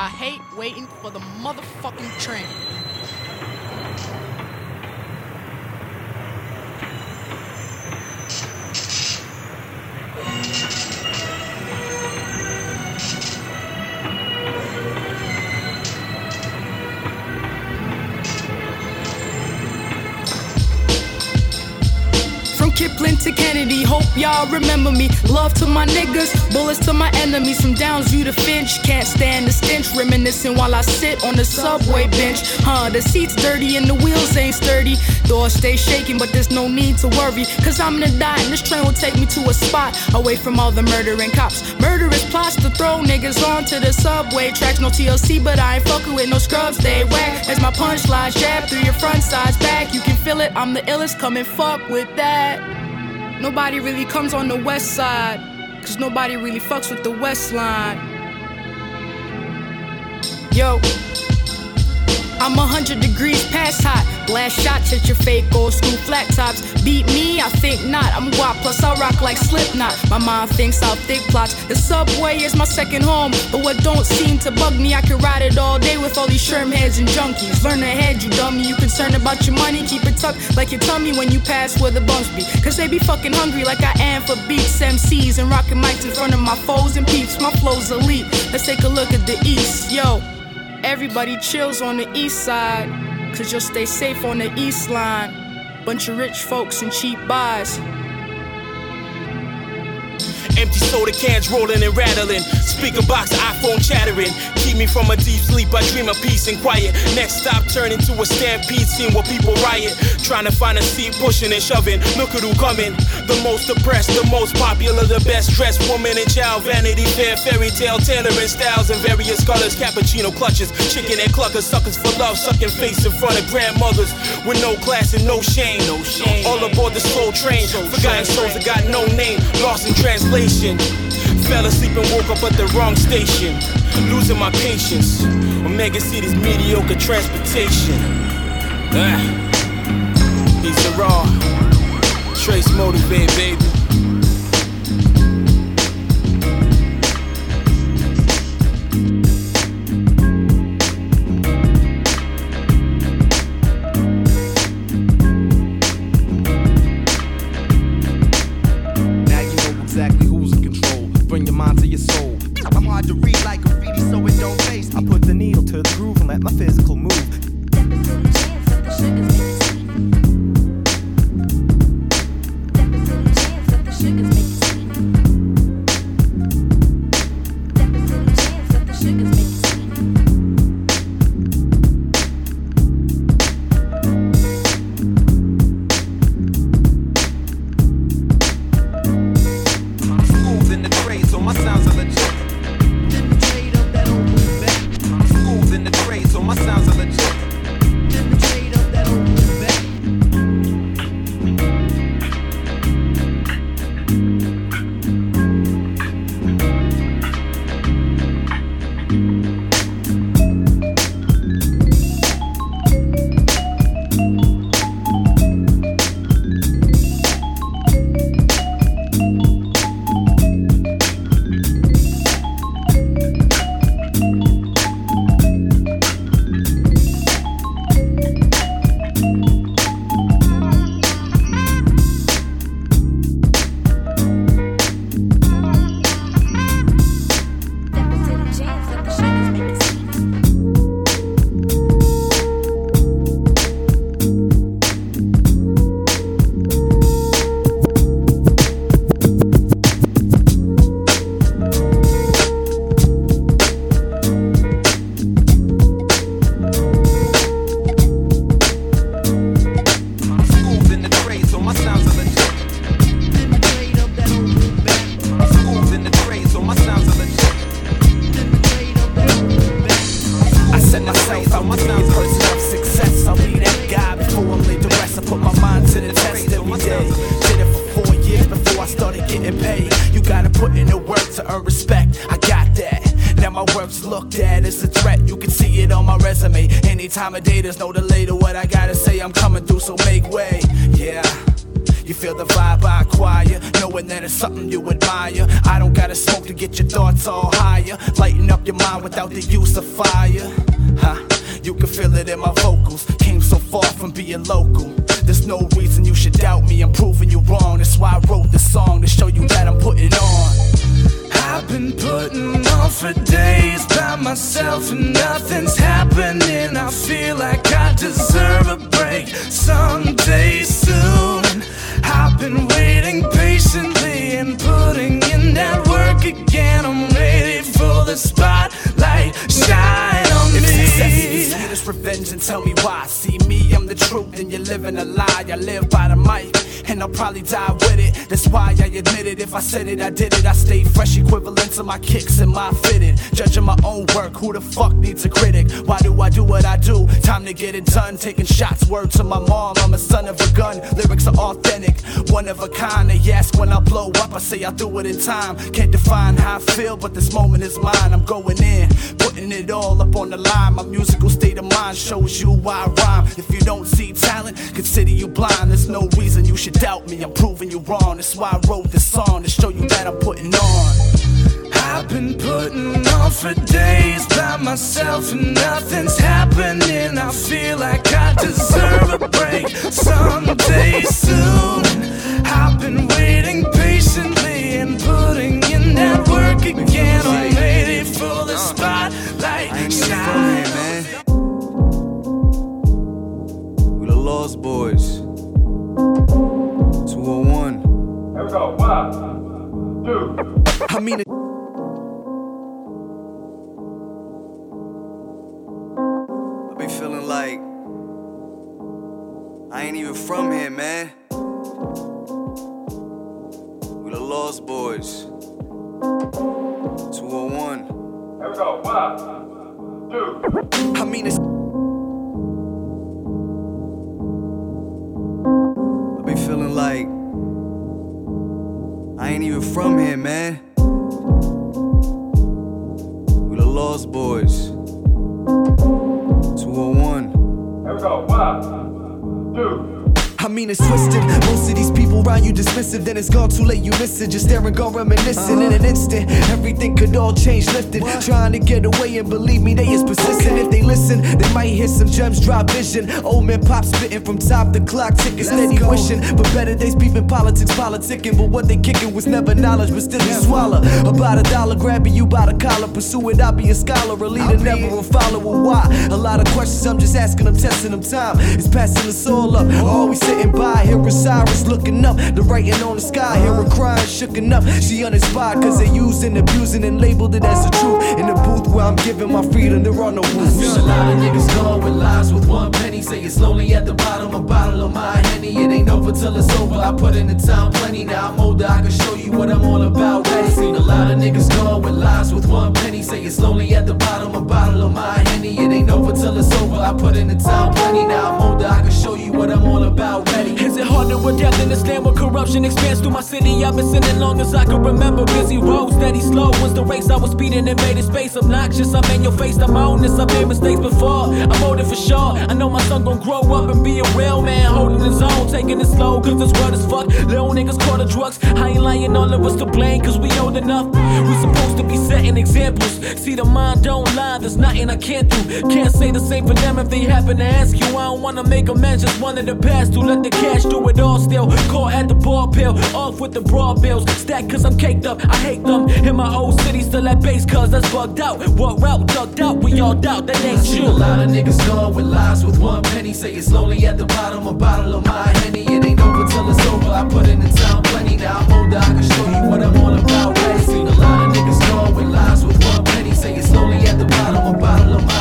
I hate waiting for the motherfucking train. Kennedy. Hope y'all remember me. Love to my niggas, bullets to my enemies. From Downsview to Finch, can't stand the stench. Reminiscing while I sit on the subway bench. Huh, the seat's dirty and the wheels ain't sturdy. Doors stay shaking, but there's no need to worry. Cause I'm gonna die and this train will take me to a spot away from all the murdering cops. Murderous plots to throw niggas onto the subway tracks. No TLC, but I ain't fucking with no scrubs. They whack as my punchline jab through your front sides back. You can feel it, I'm the illest. Come and fuck with that. Nobody really comes on the west side, cause nobody really fucks with the west line. Yo, I'm a hundred degrees past hot. Blast shots at your fake old school flat tops. Beat me? I think not. I'm guap, plus I rock like Slipknot. My mind thinks I'll thick plots. The subway is my second home, but what don't seem to bug me, I can ride it all day with all these sherm heads and junkies. Learn ahead, you dummy. You concerned about your money? Keep it tucked like your tummy when you pass where the bumps be. Cause they be fucking hungry like I am for beats, MCs, and rocking mics in front of my foes and peeps. My flow's elite. Let's take a look at the east, yo. Everybody chills on the east side, cause you'll stay safe on the east line. Bunch of rich folks and cheap buys. Empty soda cans rolling and rattling. Speaker box, iPhone chattering. Keep me from a deep sleep. I dream of peace and quiet. Next stop, turn into a stampede scene where people riot. Trying to find a seat, pushing and shoving. Look at who coming. The most oppressed, the most popular, the best dressed woman and child. Vanity Fair, fairy tale, tailoring styles in various colors. Cappuccino clutches, chicken and cluckers, suckers for love, sucking face in front of grandmothers with no class and no shame. No shame. All aboard the slow train. Forgotten souls that got no name, lost in translation. Fell asleep and woke up at the wrong station. Losing my patience. Omega City's mediocre transportation. Ah. He's a raw. Trace motivate, baby. My kicks and my fitted. Judging my own work, who the fuck needs a critic? Why do I do what I do? Time to get it done. Taking shots, word to my mom. I'm a son of a gun. Lyrics are authentic, one of a kind. They ask when I blow up, I say I do it in time. Can't define how I feel, but this moment is mine. I'm going in, putting it all up on the line. My musical state of mind shows you why I rhyme. If you don't see talent, consider you blind. There's no reason you should doubt me. I'm proving you wrong. That's why I wrote this song to show you that I'm putting on. I've been putting on for days by myself and nothing's happening. I feel like I deserve a break someday soon. I've been waiting patiently and putting in that work again. I'm ready for the spotlight shine. man. We the Lost Boys. 201. Here we go. One, two. I mean, it- like I ain't even from here, man. We the Lost Boys. 201. Here we go. One, two. I mean, it's. I be feeling like I ain't even from here, man. We the Lost Boys. 201. Here we go. One, two. I mean it's twisted. Most of these people around you dismissive, then it's gone too late. You miss it, just staring, go reminiscing in an instant. Everything could all change, lifted. Trying to get away, and believe me, they is persistent. If they listen, they might hear some gems drop vision. Old man pop spitting from top the clock, ticking steady wishing. But better days peeping politics, politicking. But what they kicking was never knowledge, but still you swallow. About a dollar, grabbing you by the collar, pursue it. I'll be a scholar, a leader, never a follower. Why? A lot of questions, I'm just asking, I'm testing them. Time it's passing us all up. Always sitting by, here is Cyrus looking up. The writing on the sky, hear her crying, shooken up. She uninspired, cause they used and abusing and labeled it as the truth. In the booth where I'm giving my freedom, there are no rules. A lot of niggas gone with lies with one penny. Say it's lonely at the bottom, a bottle of my henny. It ain't over till it's over. I put in the time plenty. Now I'm older, I can show you what I'm all about. Ready? Seen a lot of niggas gone with lies with one penny. Say it's lonely at the bottom, a bottle of my henny. It ain't over till it's over. I put in the time plenty. Now I'm older, I can show you what I'm all about. Ready? Is it harder with death in this land where corruption expands through my city? I've been sinning long as I can remember. Busy roads, steady slow. Was the race I was speeding and made it space obnoxious? I'm in your face, I'm on this. I've made mistakes before. I'm older for sure. I know my son gon' grow up and be a real man, holding his own, taking it slow. Cause this world is fucked. Little niggas caught the drugs. I ain't lying, all of us to blame, cause we old enough. We supposed to be setting examples. See, the mind don't lie, there's nothing I can't do. Can't say the same for them if they happen to ask you. I don't wanna make amends, just wanted to pass to let the cash do it all still. Caught at the ball pill, off with the broad bills. Stack cause I'm caked up, I hate them. In my old city, still at base cause that's bugged out. What route ducked out, we all doubt that ain't true. A lot of niggas gone with lies with one penny. Say it's lonely at the bottom, a bottle of my henny. It ain't over till it's over. I put in the time plenty. Now I'm older, I can show you what I'm all about. Seen a lot of niggas gone with lies with one penny. Say it's lonely at the bottom, a bottle of my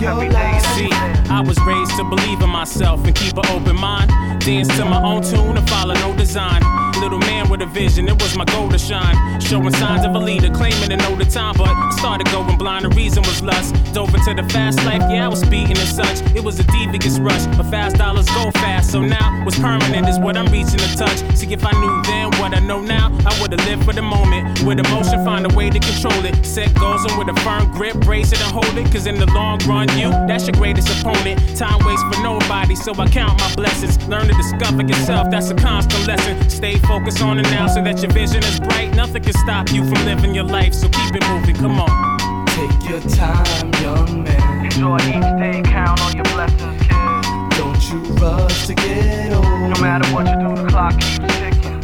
your every day. life. See, I was raised to believe in myself and keep an open mind. Dance to my own tune and follow no design. Little man with a vision. It was my goal to shine. Showing signs of a leader, claiming to know the time. But I started going blind. The reason was lust. Dove into the fast life. Yeah, I was speeding and such. It was a devious rush. But fast dollars go fast. So now what's permanent is what I'm reaching to touch. See if I knew then what I know now, I would've lived for the moment. With emotion, find a way to control it. Set goals and with a firm grip, brace it and hold it. Cause in the long run, you, that's your greatest opponent. Time waits for nobody, so I count my blessings. Learn to discover yourself, that's a constant lesson. Stay focused on it now so that your vision is bright. Nothing can stop you from living your life, so keep it moving. Come on. Take your time, young man. Enjoy each day, count on your blessings, kid. Don't you rush to get old. No matter what you do, the clock keeps ticking.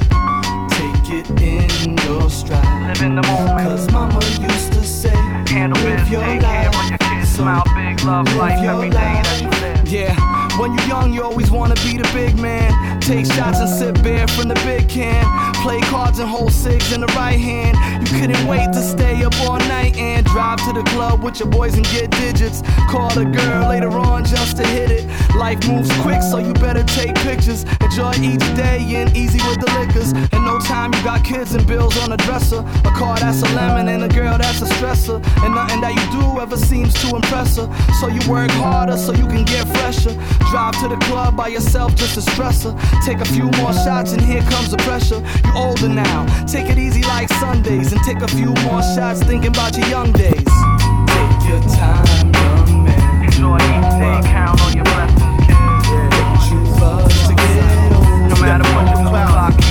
Take it in your stride. Live in the moment. Cause mama used to say, Handle live business, your take care of life. your kids. Smile big, love life your every day that you live. Yeah, when you're young, you always wanna be the big man. Take shots and sip beer from the big can. Play cards and hold six in the right hand. You couldn't wait to stay up all night and drive to the club with your boys and get digits. Call a girl later on just to hit it. Life moves quick, so you better take pictures. Enjoy each day and easy with the liquors. In no time, you got kids and bills on the dresser. A car that's a lemon and a girl that's a stressor. And nothing that you do ever seems to impress her. So you work harder so you can get fresher. Drive to the club by yourself just a stressor. Take a few more shots and here comes the pressure. You're older now, take it easy like Sundays and take a few more shots thinking about your young days. Take your time, young man. Enjoy each day, count on your blessings, kid. Don't you rush to get old. No matter what the clock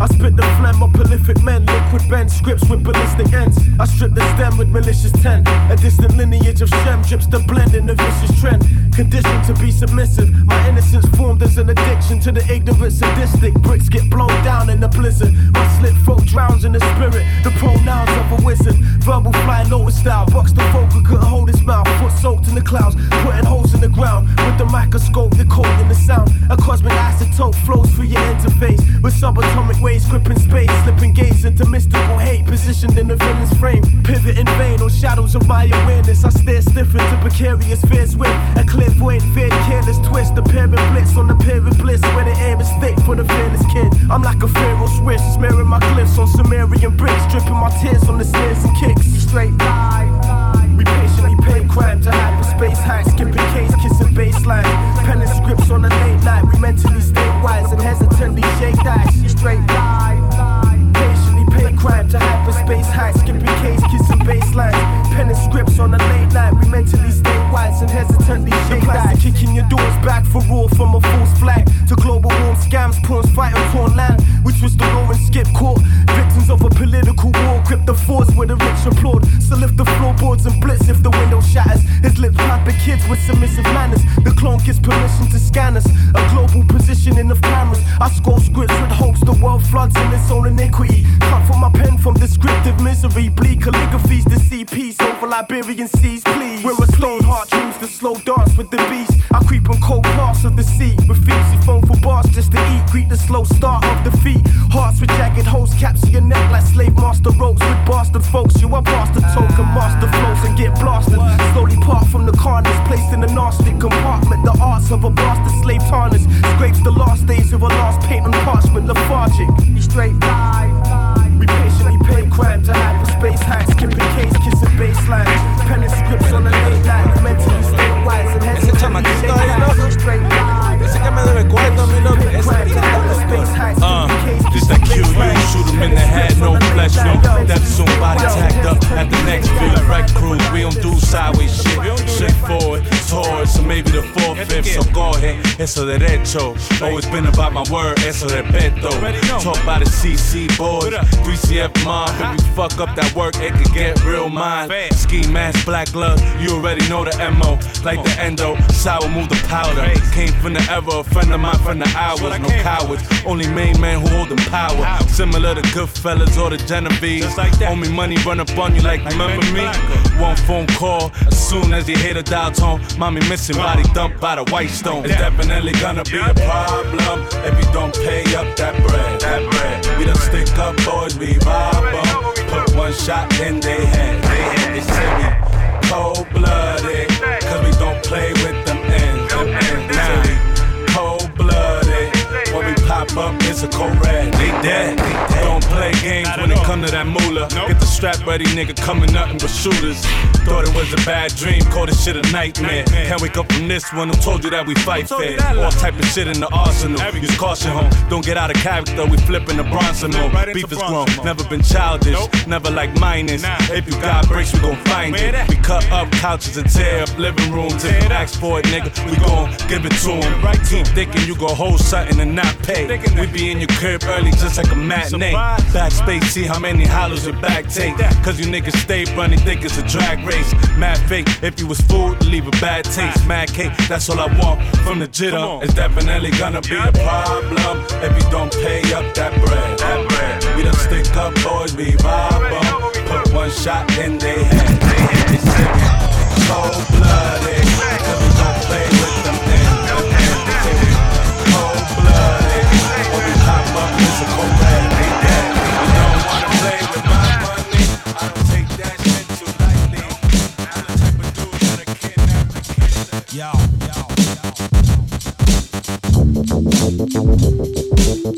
I spit the phlegm of prolific men, liquid bend scripts with ballistic ends. I strip the stem with malicious ten. A distant lineage of Shem drips the blend in a vicious trend. Conditioned to be submissive, my innocence formed as an addiction to the ignorant sadistic. Bricks get blown down in the blizzard. My slit throat drowns in the spirit. The pronouns of a wizard. Verbal flying lotus style. Box the who couldn't hold his mouth. Foot soaked in the clouds, putting holes in the ground. With the microscope, the code in the sound. A cosmic isotope flows through your interface. With subatomic waves gripping space. Slipping gaze into mystical hate. Positioned in the villain's frame. Pivot in vain on shadows of my awareness. I stare stiff into precarious fears with a clairvoyant, feared, careless twist. The parent blitz on the parent bliss. Where the air is thick for the fearless kid. I'm like a pharaoh's wish. Smearing my glyphs on Sumerian bricks. Dripping my tears on the stairs and kicks. Straight we patiently pay crime to hyperspace high, skipping case, kissing baseline. Penning scripts on a late night, we mentally stay wise and hesitantly shake dice. Straight pay crime to hyperspace high, skipping case, kissing baseline. Penning scripts on a late night, we mentally stay wise and hesitantly shake dice. Kicking your doors back for raw from a false flag to global warm scams, pawns fighting torn land, which was the law and skip court. Victims of a political war, grip the force where the rich applaud. So lift the floorboards and blitz if the window shatters. His lips clapping kids with submissive manners. The clone gets permission to scan us. A global positioning of cameras. I score scripts with hopes the world floods in its own iniquity. Misery. Bleak calligraphies to see peace over Liberian seas, please. We're a stone heart dreams the slow dance with the beast. I creep on cold parts of the sea. Refuse to phone for bars just to eat. Greet the slow start of defeat. Hearts with jagged holes capture your neck like slave master ropes with bastard folks. You are bastard token, master flows and get blasted. Slowly part from the carnage, placed in the Gnostic compartment. The arts of a bastard slave tarnish scrapes the last days of a last paint on parchment, lethargic. Straight we patiently pay crime to hyperspace high, skipping case, kissing baseline. Penning scripts on a late night, mentally stay wise and Ese chamaquito ahí, loco. Ese que me debe cuarto a mí, loco. Ese Uh, just that kill you, shoot him in the head, no no death soon, body tagged up at the next field. Wreck we don't do sideways shit, straight forward, towards, so maybe the fourth, fifth, so go ahead, eso derecho. Always been about my word, eso respeto. Talk about the CC boys, 3CF mob, if we fuck up that work, it could get real mine. Ski mask, black glove, you already know the MO, like the endo, sour move the powder. Came from the era, a friend of mine from the hours, no cowards, only main man who holding power. Similar to Goodfellas or the Genevieve. Only money run up on you like remember me. One phone call, as soon as you hear the dial tone, mommy missing body uh-huh. dumped by the white stone. It's definitely gonna be a problem if you don't pay up that bread. That bread. We don't stick up boys, we rob 'em. Put one shot in they head. They say we cold blooded. Cause we don't play with them pop up, it's a cold red. They dead. Don't play games when it come to that moolah. Get the strap ready, nigga, coming nothing but shooters. Thought it was a bad dream, called this shit a nightmare. Can't wake up from this one. Who told you that we fight fair? All type of shit in the arsenal. Use caution, home. Don't get out of character. We flipping the Bronson mode. Beef is grown, never been childish, never like minus. If you got bricks, we gon' find it. We cut up couches and tear up living rooms. If you ask for it, nigga, we gon' give it to him. Keep thinking you gon' hold something and not pay. We be in your crib early just like a matinee. Backspace, see how many hollows your back take. Cause you niggas stay running, think it's a drag race. Mad fake, if you was food, leave a bad taste. Mad cake, that's all I want from the jitter. It's definitely gonna be a problem if you don't pay up that bread. That bread. We don't stick up boys, we rob. Put one shot in they head. They head, they cold blooded.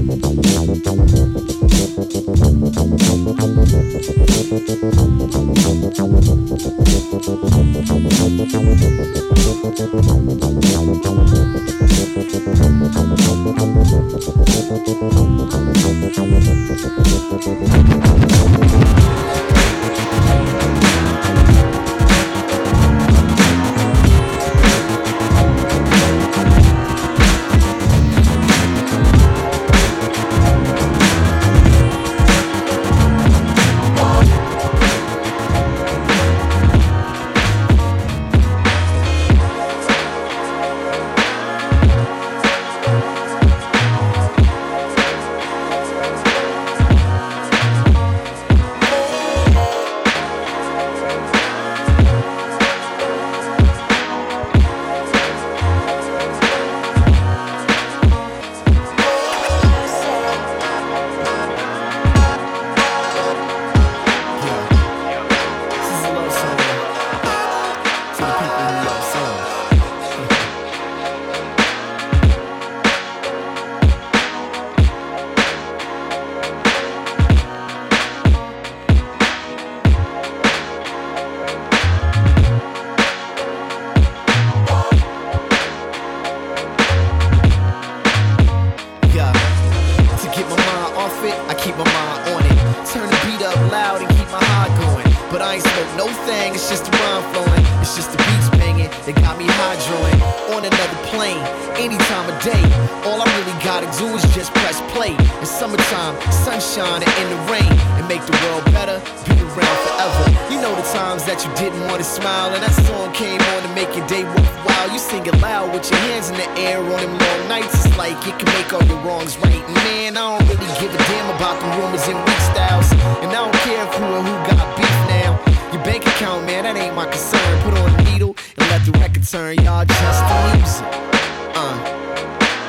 Yeah. Worthwhile. You sing it loud with your hands in the air on them long nights. It's like it can make all your wrongs right. Man, I don't really give a damn about the rumors and weak styles. And I don't care who and who got beef now. Your bank account, man, that ain't my concern. Put on a needle and let the record turn. Y'all just the music. Uh.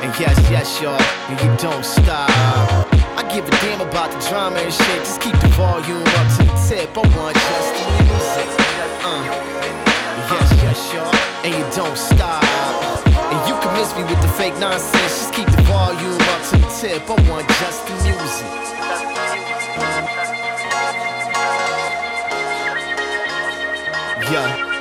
And yes, yes, y'all, and you don't stop. I give a damn about the drama and shit. Just keep the volume up to the tip. I want just the music. Uh. Yes, yes, y'all, and you don't stop. And you can miss me with the fake nonsense. Just keep the volume up to the tip. I want just the music. Yeah.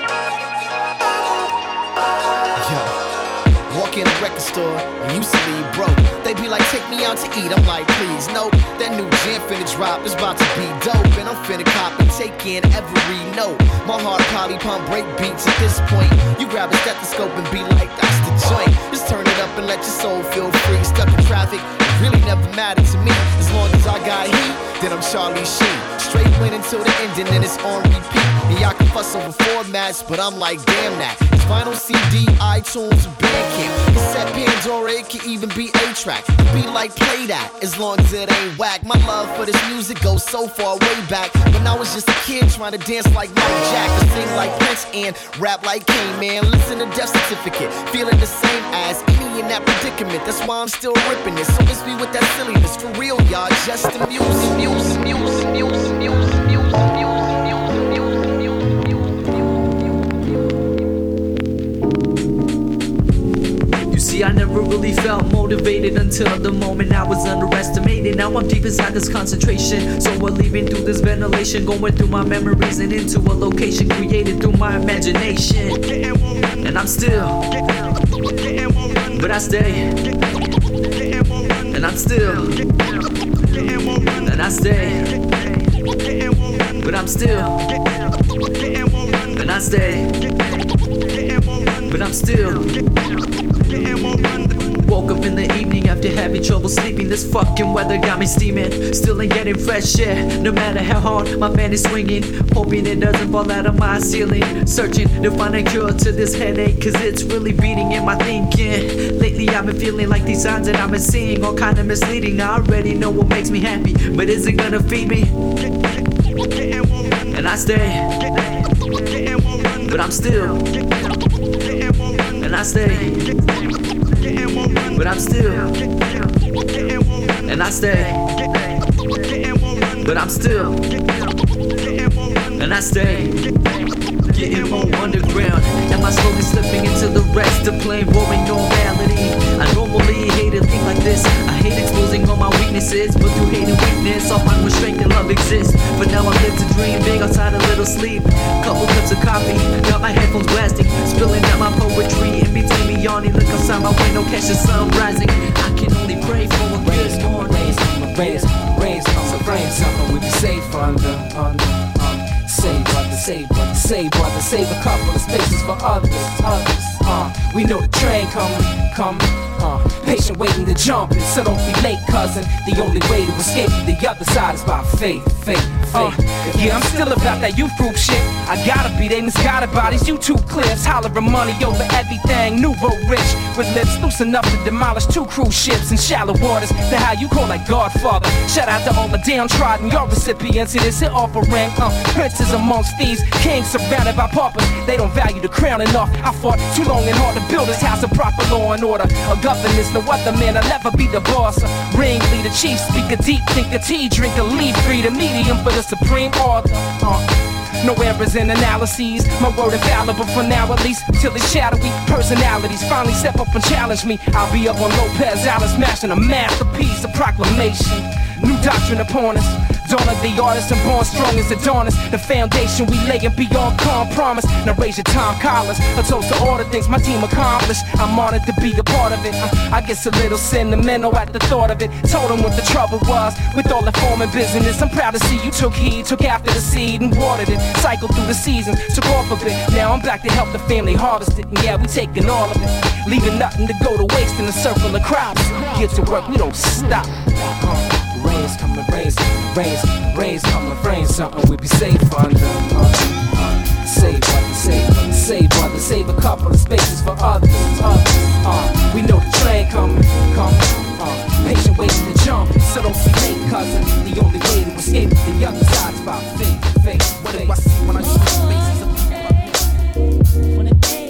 In a record store and used to leave broke. They be like, take me out to eat. I'm like, please, nope. That new jam finna drop, it's about to be dope. And I'm finna copy, take in every note. My heart probably pump break beats at this point. You grab a stethoscope and be like, that's the joint. Just turn it up and let your soul feel free. Stuck in traffic, really never mattered to me. As long as I got heat, then I'm Charlie Sheen. Straight win until the end, and then it's on repeat. And y'all can fuss over formats, but I'm like, damn that. It's vinyl CD, iTunes, Bandcamp. Cassette Pandora, it can even be 8-track. Be like, play that, as long as it ain't whack. My love for this music goes so far way back. When I was just a kid trying to dance like Mike Jack, or sing like Prince, and rap like Kane, man. Listen to Death Certificate, feeling the same as any in that predicament. That's why I'm still ripping it. So miss with that silliness. For real, y'all, just the music, music, music, music, music, music, music. You see, I never really felt motivated until the moment I was underestimated. Now I'm deep inside this concentration. So we're leaving through this ventilation, going through my memories and into a location created through my imagination. And I'm still, but I stay. And I'm still, and I stay. But I'm still, and I stay. But I'm still. Woke up in the evening after having trouble sleeping. This fucking weather got me steaming. Still ain't getting fresh air, no matter how hard my fan is swinging. Hoping it doesn't fall out of my ceiling. Searching to find a cure to this headache, cause it's really beating in my thinking. Lately I've been feeling like these signs that I've been seeing all kind of misleading. I already know what makes me happy, but is it gonna feed me? And I stay, but I'm still, and I stay, but I'm still, and I stay, but I'm still, and I stay. Getting more underground. Am I slowly slipping into the rest of plain boring normality? I normally hate a thing like this. I hate exposing all my weaknesses, but through hate and weakness, I'll find where strength and love exist. But now I live to dream big outside a little sleep. Couple cups of coffee, got my headphones blasting, spilling out my poetry in between me yawning. Look outside my window, catch the sun rising. I can only pray for a good morning. Raise, raise, raise, raise, raise, something we be safe under, under, uh, save brother, save brother, save brother, save a couple of spaces for others, others. Uh, we know the train coming, coming. Uh, patient waiting to jump so don't be late, cousin. The only way to escape the other side is by faith, faith, faith. yeah, I'm still about that youth group shit. I gotta be, they misguided by these YouTube clips, hollering money over everything. Nouveau rich with lips loose enough to demolish two cruise ships in shallow waters. The how you call like Godfather. Shout out to all the downtrodden, your recipients of this hit offering. Uh, princes amongst thieves, kings surrounded by paupers. They don't value the crown enough. I fought too long and hard to build this house of proper law and order. A governance, no other man, I'll never be the boss. Ring Ringleader, chief speaker, deep thinker, tea drinker, leaf reader, medium for the supreme author. Uh. No errors in analyses. My word infallible for now, at least till it's shadowy personalities finally step up and challenge me. I'll be up on Lopez Alice, smashing a masterpiece, a proclamation. New doctrine upon us. Dawn of the artist, I'm born strong as Adonis. The foundation we laying beyond calm promise. Now raise your time collars. A toast to all the things my team accomplished. I'm honored to be a part of it. Uh, I guess a little sentimental at the thought of it. Told them what the trouble was with all the forming business. I'm proud to see you took heed, took after the seed and watered it. Cycled through the seasons, took off of it. Now I'm back to help the family harvest it. And yeah, we taking all of it. Leaving nothing to go to waste in the circle of crops. Get to work, we don't stop. Uh, rains coming, rains coming, rains, rains coming, rains something we be safe under. Uh, uh, save brother, save save brother, save a couple of spaces for others, others. Uh, we know the train coming, coming. Uh, patient waiting to jump, so don't be late, cousin. The only way to escape the other side is by faith, faith. What do I see when I see spaces of straight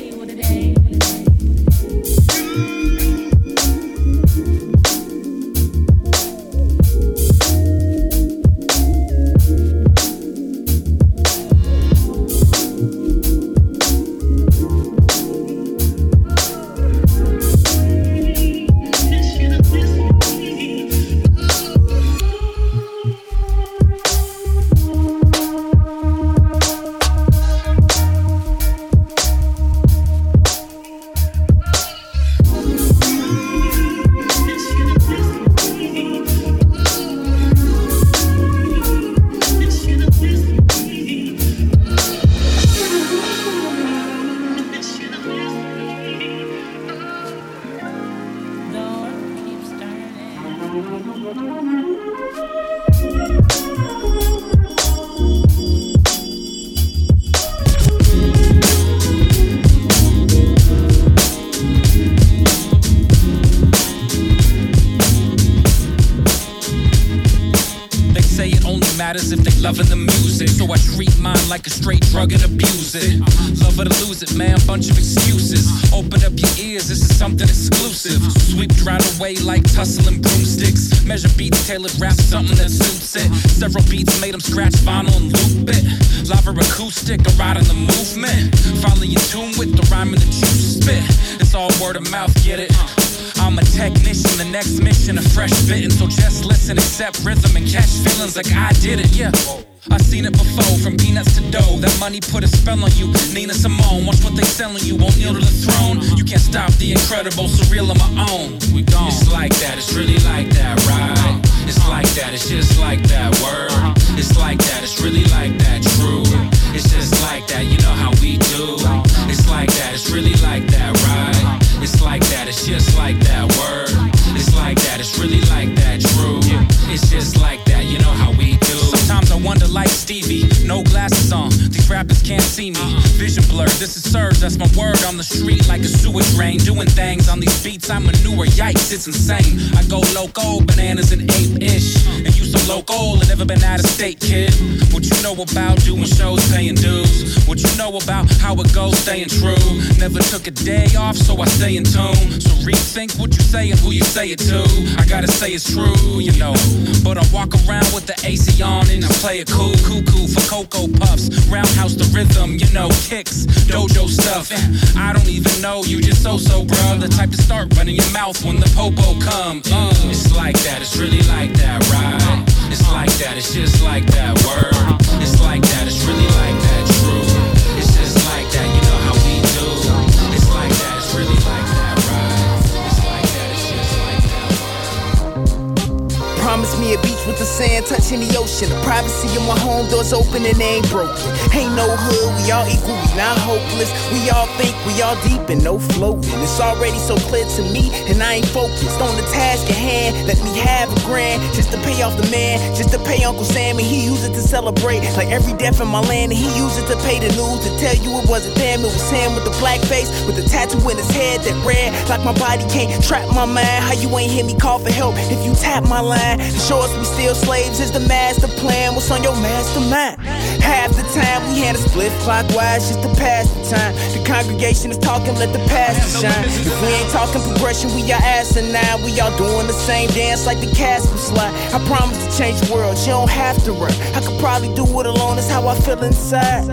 Measure beats, tailored rap, something that suits it. Several beats made them scratch vinyl and loop it. Lava acoustic, a ride in the movement. Finally your tune with the rhyme and the juice spit. It's all word of mouth, get it? I'm a technician, the next mission, a fresh fitting. So just listen, accept rhythm, and catch feelings like I did it, yeah. I seen it before, from peanuts to dough. That money put a spell on you. Nina Simone, watch what they selling you. Won't kneel to the throne. You can't stop the incredible, surreal on my own. We gone. It's like that, it's really like that, right? It's like that, it's just like that word. It's like that, it's really like that, true. It's just like that, you know how we do. It's like that, it's really like rappers can't see me. Vision blurred, this is Surge, that's my word on the street like a sewage drain. Doing things on these beats, I'm manure, yikes, it's insane. I go loco, bananas and ape ish. And you so local and never been out of state, kid. What you know about doing shows, paying dues? What you know about how it goes, staying true? Never took a day off, so I stay in tune. So rethink what you say and who you say it to. I gotta say it's true, you know. But I walk around with the AC on and I play it cool, cuckoo for Cocoa Puffs. Roundhouse the rhythm, you know, kicks, dojo stuff. I don't even know you just so so, bruh. The type to start running your mouth when the popo come. Uh, it's like that, it's really like that, right? It's like that, it's just like that word. It's like that, it's really like that, true. It's just like that, you know how we do. It's like that, it's really like that, right? It's like that, it's just like that. Promise beach with the sand touching the ocean. The privacy of my home doors open and they ain't broken. Ain't no hood, we all equal, we not hopeless. We all think we all deep and no floating. It's already so clear to me, and I ain't focused on the task at hand. Let me have a grand just to pay off the man, just to pay Uncle Sam, and he used it to celebrate. Like every death in my land, and he used it to pay the news to tell you it wasn't them, it was him with the black face, with the tattoo in his head that red. Like my body can't trap my mind. How you ain't hear me call for help if you tap my line? To us we still slaves is the master plan. What's on your mastermind? Half the time we hand a split clockwise just to pass the time. The congregation is talking, let the pastor shine. If we ain't talking progression, we are asinine. We all doing the same dance like the Casper slide. I promise to change the world, you don't have to run. I could probably do it alone, that's how I feel inside.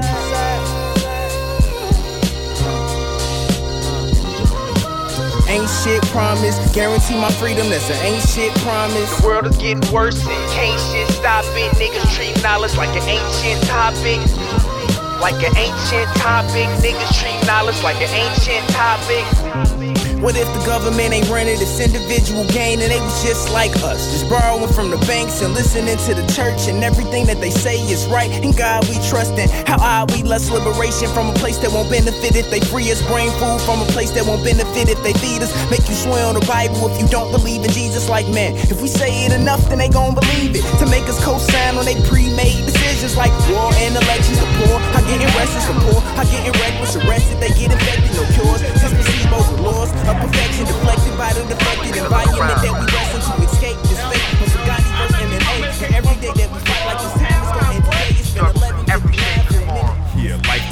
Ain't shit promise, guarantee my freedom, that's an ain't shit promise. The world is getting worse and can't shit stop it. Niggas treat knowledge like an ancient topic. Like an ancient topic. Niggas treat knowledge like an ancient topic. What if the government ain't running this individual gain and they was just like us? Just borrowing from the banks and listening to the church and everything that they say is right. In God we trust in. How odd we lust liberation from a place that won't benefit if they free us. Brain food from a place that won't benefit if they feed us. Make you swear on the Bible if you don't believe in Jesus like man. If we say it enough, then they gon' believe it. To make us co-sign on they pre-made decisions like war and elections. The poor are getting restless. The poor are getting reckless. Arrested, they get infected. No cures. Laws of perfection deflected by the deflected environment that we wrestle to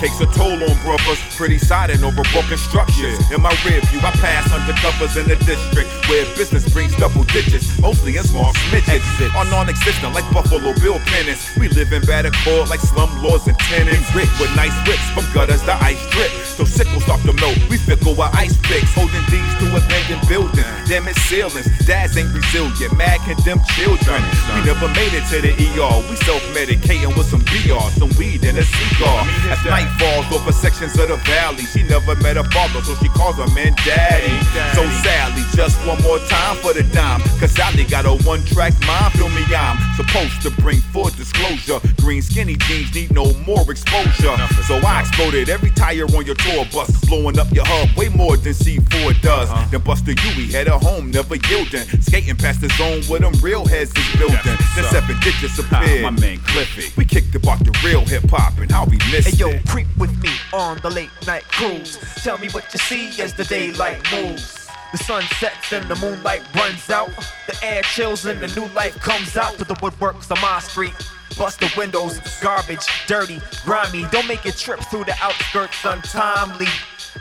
takes a toll on brothers. Pretty siding over broken structures. In my rear view, I pass undercovers in the district where business brings double digits, mostly in small smidgets. Are non-existent like Buffalo Bill pennants. We live in bad accord like slum lords and tenants. Rich with nice whips from gutters to ice drip. So sickles start to melt. We fickle with ice picks, holding these to abandoned buildings. Damn it, ceilings. Dads ain't resilient, mad condemned children. We never made it to the ER. We self-medicating with some VR, some weed and a cigar. As night falls over sections of the valley, she never met her father, so she calls her man daddy. So sadly, just one more time for the dime. Cause Sally got a one-track mind. Feel me, I'm supposed to bring full disclosure. Green skinny jeans need no more exposure. So I exploded every tire on your tour bus, blowing up your hub way more than C4 does. Uh-huh. Then Buster Huey had a home, never yielding. Skating past the zone where them real heads is building. Then seven digits appeared. Ah, my man Cliffy. We kicked about the real hip hop and how we missed Hey yo, it. Creep with me on the late night cruise. Tell me what you see as the daylight moves. The sun sets and the moonlight runs out. The air chills and the new life comes out to the woodworks on my street. Bust the windows, garbage, dirty, grimy. Don't make it trip through the outskirts untimely.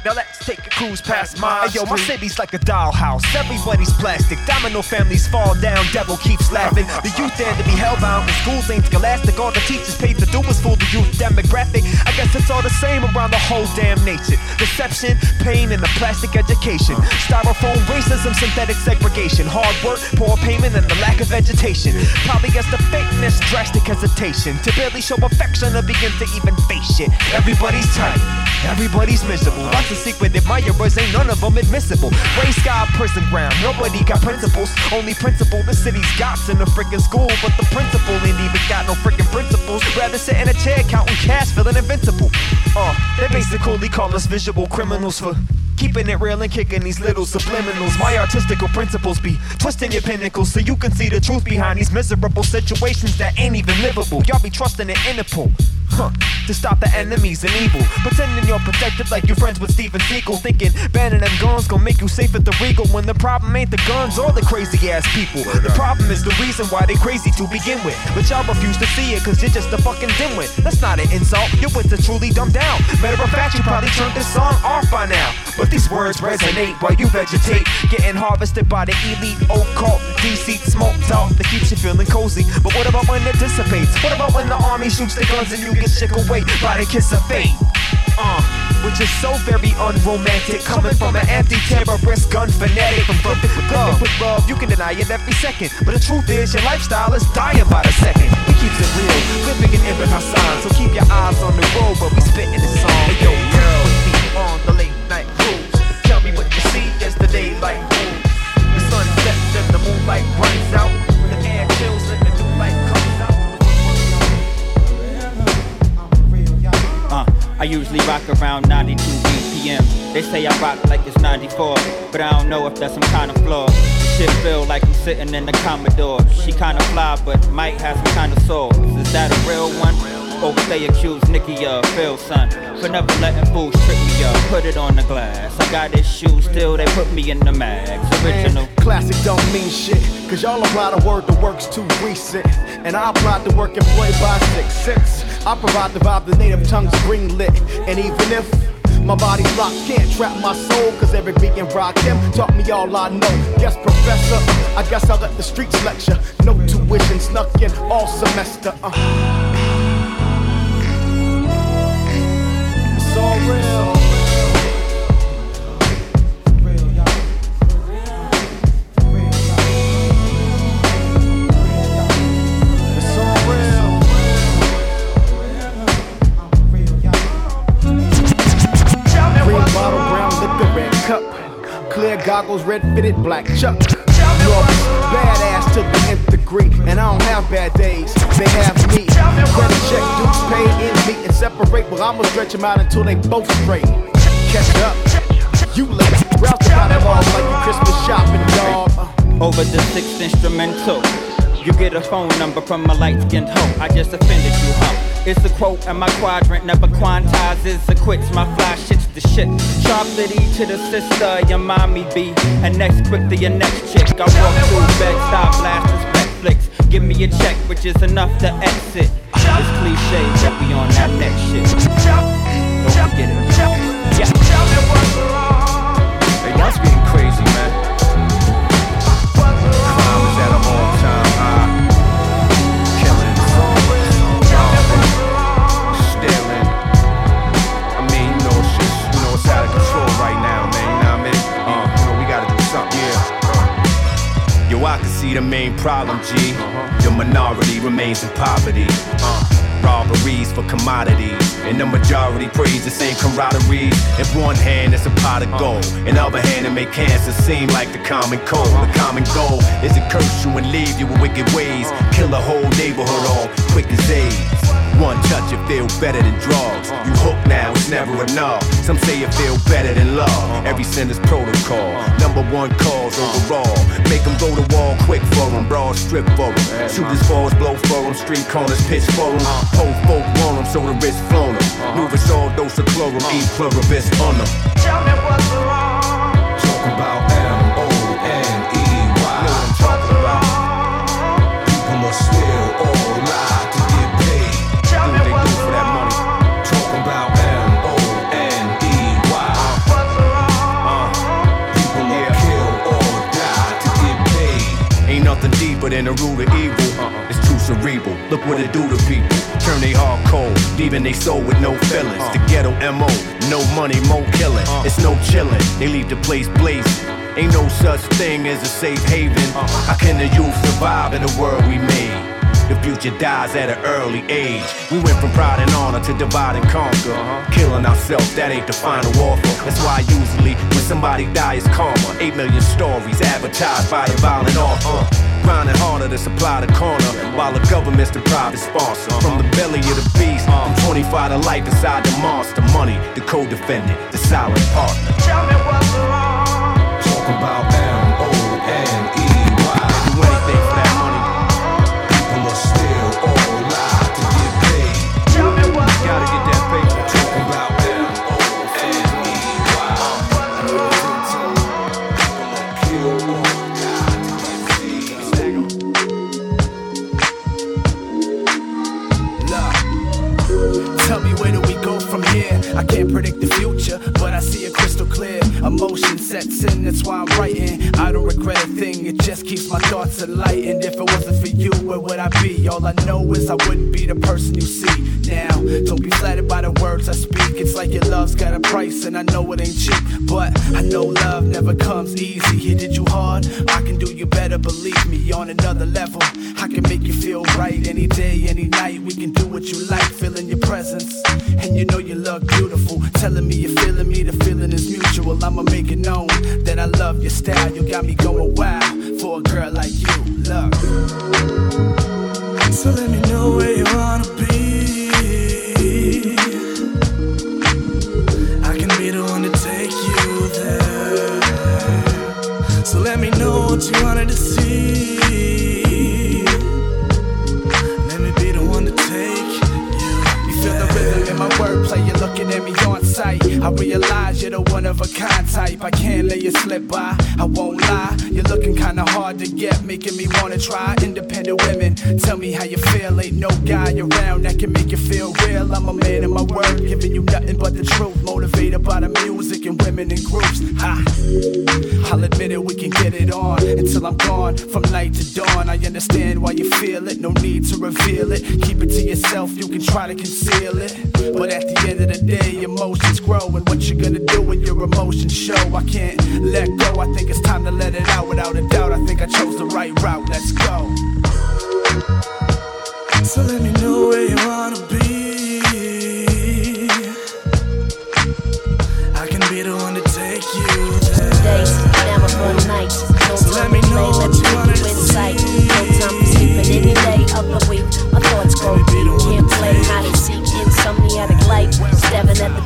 Now let's take a cruise past my Hey, yo, my city's like a dollhouse. Everybody's plastic. Domino families fall down. Devil keeps laughing. The youth there to be hellbound. The schools ain't scholastic. All the teachers paid to do is fool the youth demographic. I guess it's all the same around the whole damn nation. Deception, pain, and the plastic education. Styrofoam racism, synthetic segregation. Hard work, poor payment, and the lack of vegetation. Probably gets the fakeness, drastic hesitation. To barely show affection or begin to even face shit. Everybody's tight. Everybody's miserable. Lots of secret admirers, ain't none of them admissible. Gray sky prison ground, nobody got principles. Only principle the city's got in the freaking school, but the principal ain't even got no freaking principles. Rather sit in a chair counting cash, feeling invincible. Uh, they basically call us visual criminals for Keeping it real and kicking these little subliminals. My artistical principles be twisting your pinnacles so you can see the truth behind these miserable situations that ain't even livable. Y'all be trusting an Interpol. Huh, to stop the enemies and evil. Pretending you're protected like you're friends with Steven Seagal. Thinking banning them guns gon' make you safe at the Regal. When the problem ain't the guns or the crazy ass people. The problem is the reason why they crazy to begin with. But y'all refuse to see it cause you're just a fucking dimwit. That's not an insult, your wits are truly dumbed down. Matter of fact, you probably turned this song off by now. But these words resonate while you vegetate. Getting harvested by the elite occult, deceit, smoke talk that keeps you feeling cozy. But what about when it dissipates? What about when the army shoots the guns and you get shook away by the kiss of fate? Uh, which is so very unromantic. Coming from an anti-terrorist gun fanatic. From perfect with love, with love, you can deny it every second. But the truth is, your lifestyle is dying by the second. We keeps it real, living in Ibn Hassan. So keep your eyes on the road, but we spitting the song. Hey, yo, the sun sets and the moonlight out. The air chills and the new light comes out. Uh, I usually rock around 92 BPM. They say I rock like it's 94, but I don't know if that's some kind of flaw. Shit feel like I'm sitting in the Commodore. She kinda fly, but might have some kind of soul. Is that a real one? Or would they accuse Nicky of Phil son for never letting fools trip me up? Put it on the glass. I got this shoe still, they put me in the mags. Original. Man, classic don't mean shit. Cause y'all apply the word, the work's too recent. And I apply the work employed by six six. I provide the vibe, the native tongues green lit. And even if my body's locked, can't trap my soul. Cause every beat and rock him taught me all I know. Yes, professor, I guess I'll let the streets lecture. No tuition snuck in all semester. Uh. Goggles, red fitted, black chuck. Badass to the nth degree. And I don't have bad days, they have me. Credit check, dues paid in meet and separate. Well, I'ma stretch them out until they both straight. Catch up, you late. Route about them all like you Christmas shopping, dog. Over the sixth instrumental. You get a phone number from a light skinned hoe. I just offended you, huh? It's a quote, and my quadrant never quantizes or quits. My fly shit's the shit. Chocolatey to the sister, your mommy be. And next quick to your next chick. I walk through bed, stop blasters, pet flicks. Give me a check, which is enough to exit. It's cliche that we on that next shit. Don't forget it. Yeah. Problem, G. The minority remains in poverty. Robberies for commodities. And the majority praise the same camaraderie. In one hand, it's a pot of gold. In the other hand, it make cancer seem like the common cold. The common goal is to curse you and leave you with wicked ways. Kill a whole neighborhood all quick as AIDS. One touch, it feel better than drugs. You hooked now, it's never enough. Some say it feel better than love. Every sin is protocol. Number one calls overall. Make them go to wall quick for them. Broad strip for them. Shooters balls blow for them. Street corners pitch for them. Whole folk want them, so the wrist flown them. Move a all dose of chlorum. Eat pluribus on them. Tell me what's wrong. Talk about deeper than the root of evil. Uh-huh. It's too cerebral. Look what it do to people. Turn they heart cold, leaving they soul with no feelings. Uh-huh. The ghetto MO, no money, more killing. Uh-huh. It's no chilling. They leave the place blazing. Ain't no such thing as a safe haven. How can the youth survive in the world we made? The future dies at an early age. We went from pride and honor to divide and conquer. Killing ourselves, that ain't the final offer. That's why usually when somebody dies, karma. Eight million stories advertised by the violent author. Grinding harder to supply the corner while the government's the private sponsor. From the belly of the beast, I'm 25 to life inside the monster. Money, the co-defendant, the silent partner. Tell me what's wrong. Talk about that's why just keeps my thoughts alight. And If it wasn't for you, where would I be? All I know is I wouldn't be the person you see now. Don't be flattered by the words I speak. It's like your love's got a price, and I know it ain't cheap. But I know love never comes easy. He did you hard, I can do you better, believe me, on another level. I can make you feel right any day, any night. We can do what you like, feeling your presence. And you know you look beautiful. Telling me you're feeling me, the feeling is mutual. I'ma make it known that I love your style. You got me going wild for a girl like you. Look. So let me know where you wanna be. I can be the one to take you there. So let me know what you wanted to see. I realize you're the one of a kind type. I can't let you slip by. I won't lie. You're looking kinda hard to get, making me wanna try. Independent women, tell me how you feel. Ain't no guy around that can make you feel real. I'm a man of my word, giving you nothing but the truth. Motivated by the music and women in groups. Ha! I'll admit it, we can get it on until I'm gone. From night to dawn, I understand why you feel it. No need to reveal it. Keep it to yourself, you can try to conceal it. But at the end of the day, emotions grow. And what you gonna do when your emotions show? I can't let go. I think it's time to let it out without a doubt. I think I chose the right route. Let's go. So let me know where you wanna be. I can be the one to take you there. Days, never run nights. No So let me know let what me you keep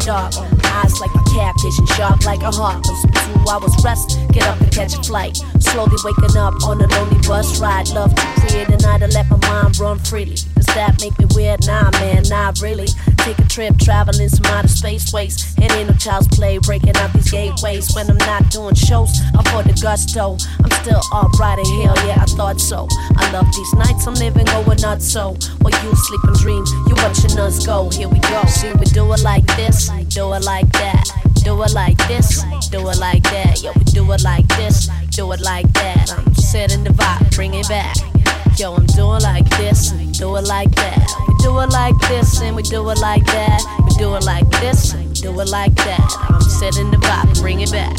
dark. Eyes like a catfish and sharp like a hawk. Some two hours rest, get up and catch a flight. Slowly waking up on a lonely bus ride. Love to create and to let my mind run freely. Does that make me weird? Nah, man, not really. Take a trip, traveling some outer space ways. It ain't no child's play, breaking out these gateways. When I'm not doing shows, I'm for the gusto. I'm still alright in hell, yeah, I thought so. I love these nights I'm living, going nuts so. While you sleep and dream, you watching us go. Here we go. See, we do it like this, do it like that. Do it like this, do it like that. Yo, we do it like this, do it like that. I'm setting the vibe, bring it back. Yo, I'm doing like this, do it like that. We do it like this and we do it like that. We do it like this, and do it like that. I'm setting the vibe, bring it back.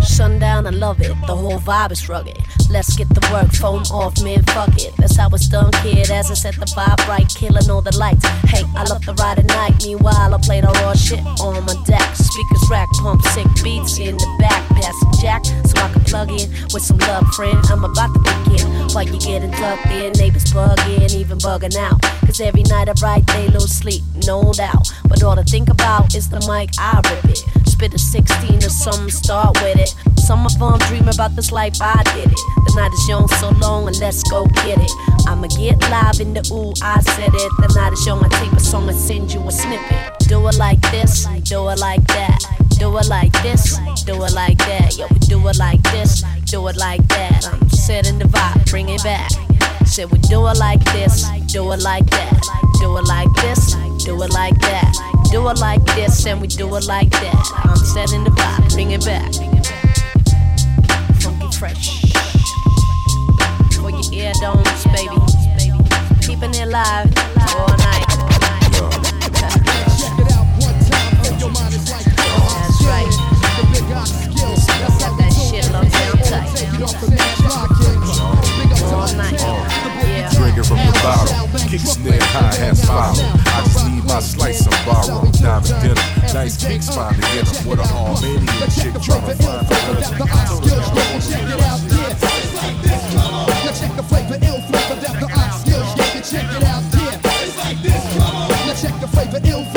Sundown, I love it. The whole vibe is rugged. Let's get the work phone off, man. Fuck it. That's how it's done, kid. As I set the vibe right, killing all the lights. Hey, I love the ride at night. Meanwhile, I play the raw shit on my deck. Speakers rack, pump sick beats in the back. Pass the jack so I can plug in with some love, friend. I'm about to begin. While you getting plugged in, neighbors bugging, even bugging out. Cause every night I write, they lose sleep, no doubt. But all I think about is the mic, I rip it. Spit a 16 or something, start with it. Some of them dream about this life, I did it. The night is young, so long, and let's go get it. I'ma get live in the ooh, I said it. The night is young, I tape a song and send you a snippet. Do it like this, do it like that. Do it like this, do it like that. Yo, we do it like this, do it like that. I'm setting the vibe, bring it back. Said we do it like this, do it like that. Do it like this, do it like that. Do it like this, and we do it like that. I'm setting the vibe, bring it back. Funky fresh. For your Yeah, domes, baby. Keeping it live all night. That's right. That shit locked down tight. All night. Yeah. The bottle, kick snare, hi hat follow. I just need my slice and borrow. Diamond dinner, nice kicks finally get 'em. With a Armenian chick trying to find her. Check the flavor, ill flavor, that the ox skills, yeah, check it out, yeah. It's like this, come on. Now check the flavor, ill flavor,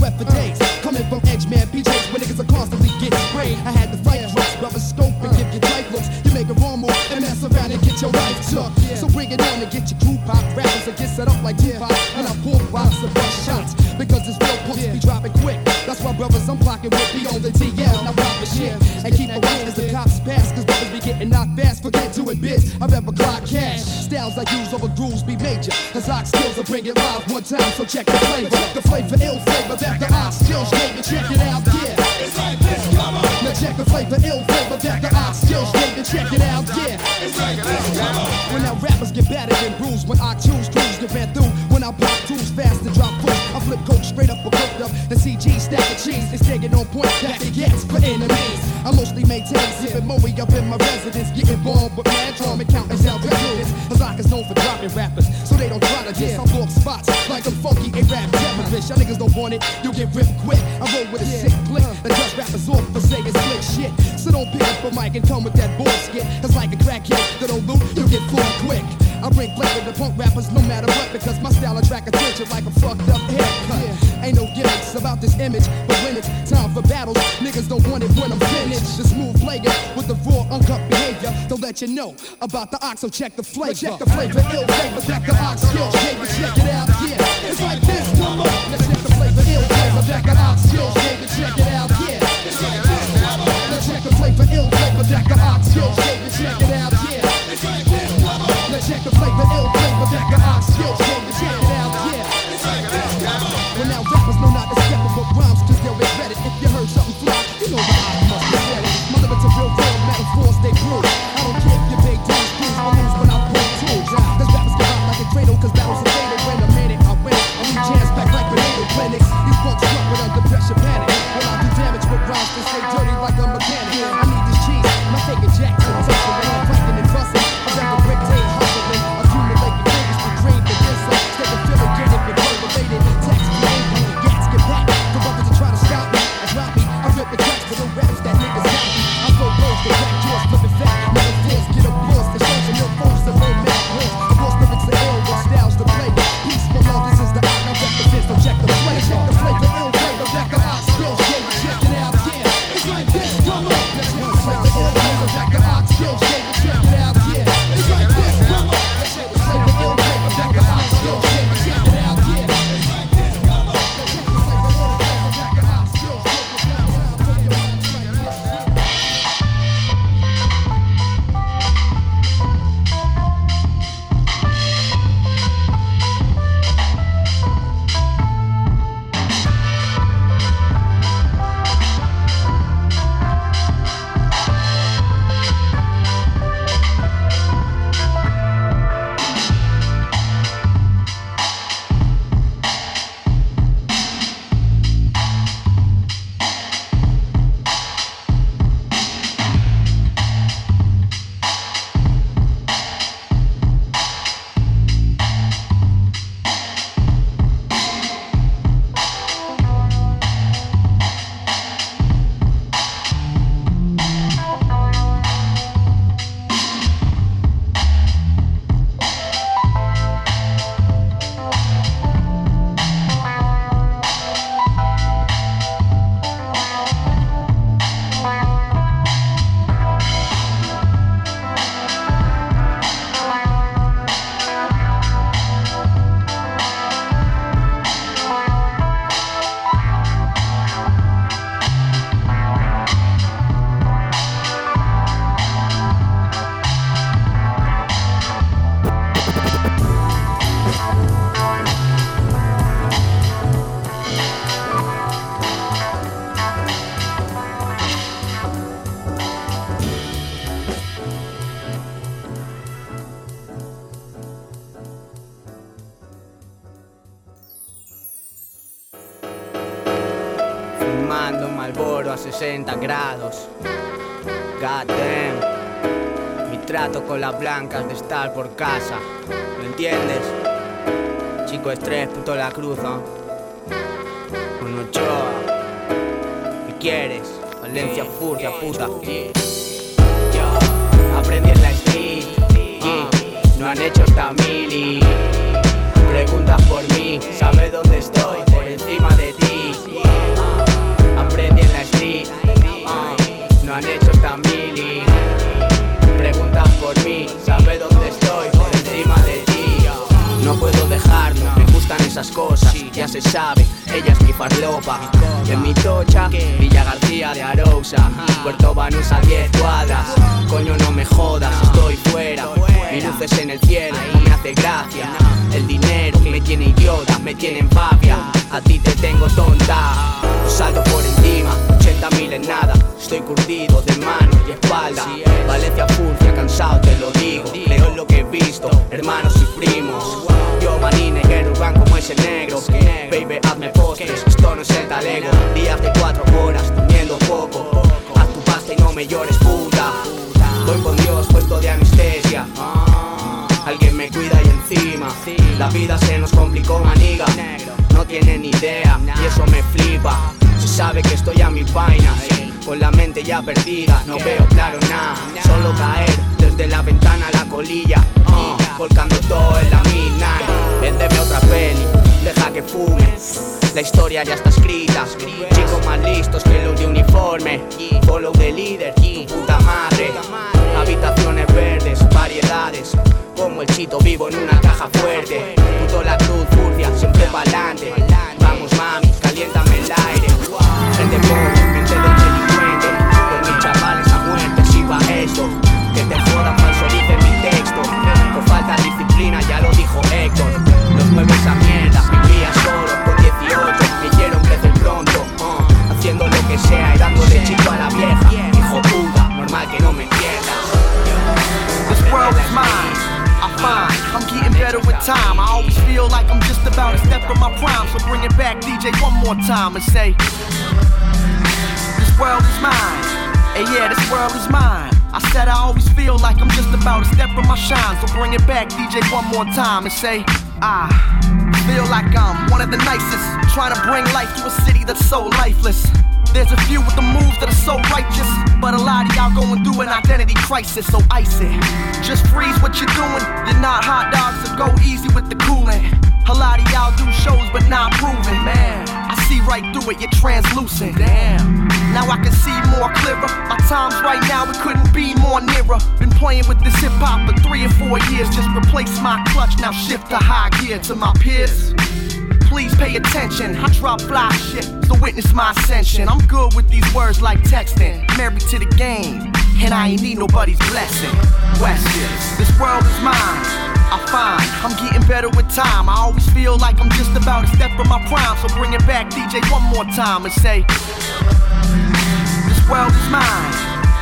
sweat for days. Coming from Edge Man, BJ's where niggas are constantly getting sprayed. I had to fight drugs, brother scope and give you tight looks. You make a wrong move and mess around and get your life took. So bring it down and get your crew pop rappers and get set up like Tupac. And I pull rocks and bust shots because this real punks be dropping quick. That's why brothers I'm blocking with be on the TL. Now rock the shit bits. I never clock cash. Styles I use over grooves be major. Cause ox skills will bring it live one time. So check the flavor. The flavor, ill flavor that the skills gave you. Check it out, yeah. It's like this, check the flavor, ill flavor ox skills gave you. Check it out, yeah. It's like this, come on. When our rappers get better than bruised. When I choose crews get ran through. When I pop tools fast and drop foot. I flip coke straight up or cooked up. The CG stack of cheese is taking on point that it gets for enemies. I mostly maintain sipping Moe up in my residence. Getting born with mad drum and counting residents. Cause I is known for dropping rappers. So they don't try to diss. I up spots like a funky A-rap terrorist. Y'all niggas don't want it. You get ripped quick. I roll with a sick click that just rappers off for saying slick shit. So don't pick up a mic and come with that bullshit. Cause like a crackhead that don't loot, you get floored quick. I bring flavor to punk rappers no matter what because my style attract attention like a fucked up haircut. Ain't no gimmicks about this image, but when it's time for battles, niggas don't want it when I'm finished. The smooth player with the raw, uncut behavior, they'll let you know about the ox, so check the flavor. Check the flavor, ill flavor, check the ox baby, check it out, yeah. It's like this, come on. Let's check the flavor, ill flavor, that the ox skills, that the ox skills, baby, check it out, yeah. Let's check the flavor, ill flavor, that the ox skills, baby, check 60 grados. God damn. Mi trato con las blancas de estar por casa. ¿Lo entiendes? Chico estrés, puto la cruz, ¿no? Con Ochoa. ¿Qué quieres? Valencia Furcia, puta. Yo aprendí en la street. No han hecho esta mili. Preguntas por mí, sabe dónde estoy, esas cosas, ya se sabe, ella es mi farlopa. En mi tocha, Villa García de Arousa, Puerto Banús a 10 cuadras. Coño, no me jodas, estoy fuera. Mi luces en el cielo, no me hace gracia. El dinero me tiene idiota, me tiene en papia. A ti te tengo tonta. Salto por encima, 80 mil en nada. Estoy curtido de mano y espalda. Valencia Furcia, cansado te lo digo. Leo lo que he visto, hermanos y primos. Yo maní negro, van como ese negro. Baby, hazme postres, esto no es el talego. Días de cuatro horas, durmiendo poco. Haz tu pasta y no me llores, puta. Voy con Dios puesto de anestesia. Alguien me cuida y encima La vida se nos complicó, maniga No tienen idea y eso me flipa Se sabe que estoy a mi vaina Con la mente ya perdida. No veo claro nada Solo caer desde la ventana a la colilla. Ah, Volcando todo en la midnight Véndeme otra peli Deja que fume. La historia ya está escrita. Chicos más listos que los de uniforme Follow leader, tu puta madre. Habitaciones verdes, variedades. Como el chito vivo en una caja fuerte. Puto la cruz, furcia, siempre pa'lante. Vamos mami, I'm getting better with time. I always feel like I'm just about a step from my prime. So bring it back, DJ, one more time and say, This world is mine. Hey, yeah, this world is mine. I said I always feel like I'm just about a step from my shine. So bring it back, DJ, one more time and say, I feel like I'm one of the nicest. Trying to bring life to a city that's so lifeless. There's a few with the moves that are so righteous, but a lot of y'all going through an identity crisis, so ice it. Just freeze what you're doing. You're not hot dogs, so go easy with the cooling. A lot of y'all do shows, but not proven. Man, I see right through it, you're translucent. Damn. Now I can see more clearer. My time's right now, it couldn't be more nearer. Been playing with this hip hop for three or four years. Just replace my clutch, now shift to high gear to my peers. Please pay attention. I drop fly shit, so witness my ascension. I'm good with these words like texting. Married to the game, and I ain't need nobody's blessing. Question, this world is mine. I find I'm getting better with time. I always feel like I'm just about a step from my prime. So bring it back, DJ, one more time and say, This world is mine.